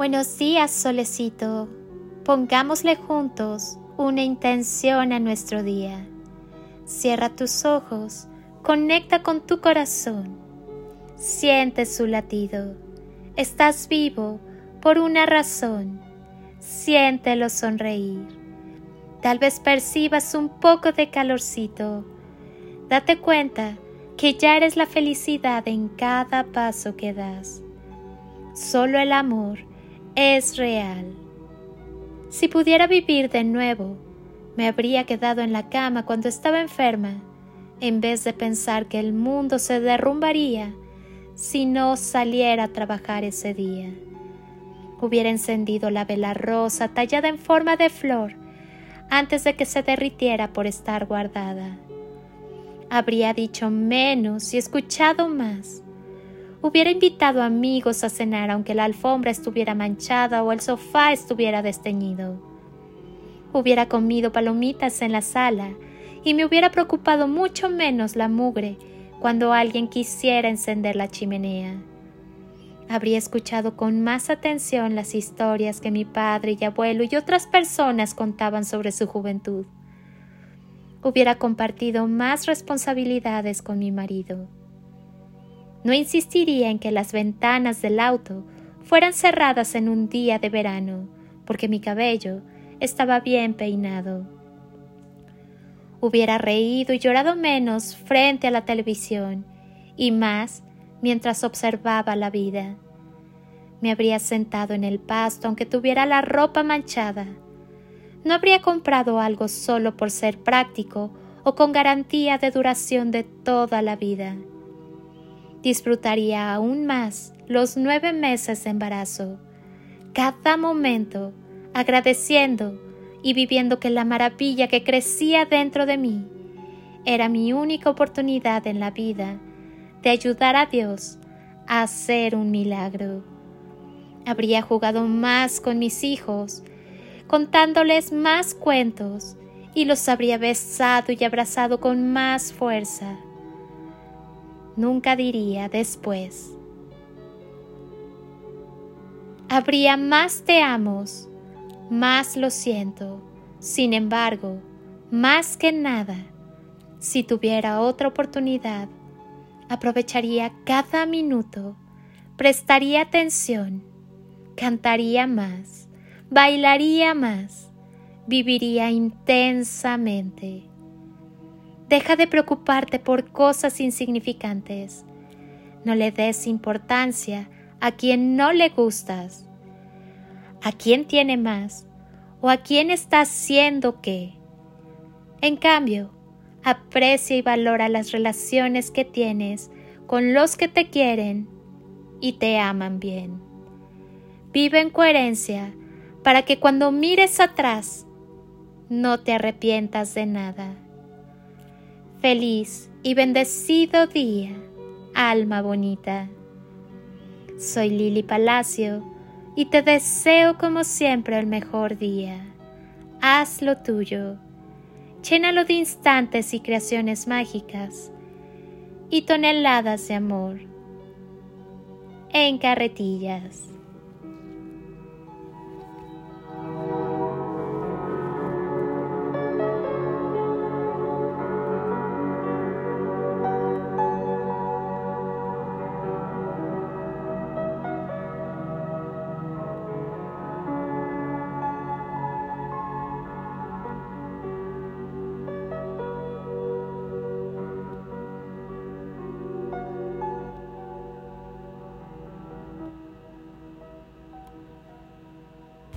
Buenos días, solecito. Pongámosle juntos una intención a nuestro día. Cierra tus ojos, conecta con tu corazón. Siente su latido. Estás vivo por una razón. Siéntelo sonreír. Tal vez percibas un poco de calorcito. Date cuenta que ya eres la felicidad en cada paso que das. Solo el amor es real. Si pudiera vivir de nuevo, me habría quedado en la cama cuando estaba enferma, en vez de pensar que el mundo se derrumbaría si no saliera a trabajar ese día. Hubiera encendido la vela rosa tallada en forma de flor antes de que se derritiera por estar guardada. Habría dicho menos y escuchado más Hubiera invitado amigos a cenar aunque la alfombra estuviera manchada o el sofá estuviera desteñido. Hubiera comido palomitas en la sala y me hubiera preocupado mucho menos la mugre cuando alguien quisiera encender la chimenea. Habría escuchado con más atención las historias que mi padre y abuelo y otras personas contaban sobre su juventud. Hubiera compartido más responsabilidades con mi marido no insistiría en que las ventanas del auto fueran cerradas en un día de verano, porque mi cabello estaba bien peinado. Hubiera reído y llorado menos frente a la televisión y más mientras observaba la vida. Me habría sentado en el pasto aunque tuviera la ropa manchada. No habría comprado algo solo por ser práctico o con garantía de duración de toda la vida disfrutaría aún más los nueve meses de embarazo, cada momento agradeciendo y viviendo que la maravilla que crecía dentro de mí era mi única oportunidad en la vida de ayudar a Dios a hacer un milagro. Habría jugado más con mis hijos, contándoles más cuentos, y los habría besado y abrazado con más fuerza nunca diría después. Habría más te amos, más lo siento, sin embargo, más que nada, si tuviera otra oportunidad, aprovecharía cada minuto, prestaría atención, cantaría más, bailaría más, viviría intensamente Deja de preocuparte por cosas insignificantes. No le des importancia a quien no le gustas, a quien tiene más o a quien está haciendo qué. En cambio, aprecia y valora las relaciones que tienes con los que te quieren y te aman bien. Vive en coherencia para que cuando mires atrás no te arrepientas de nada. Feliz y bendecido día, alma bonita. Soy Lili Palacio y te deseo como siempre el mejor día. Haz lo tuyo. Llénalo de instantes y creaciones mágicas y toneladas de amor en carretillas.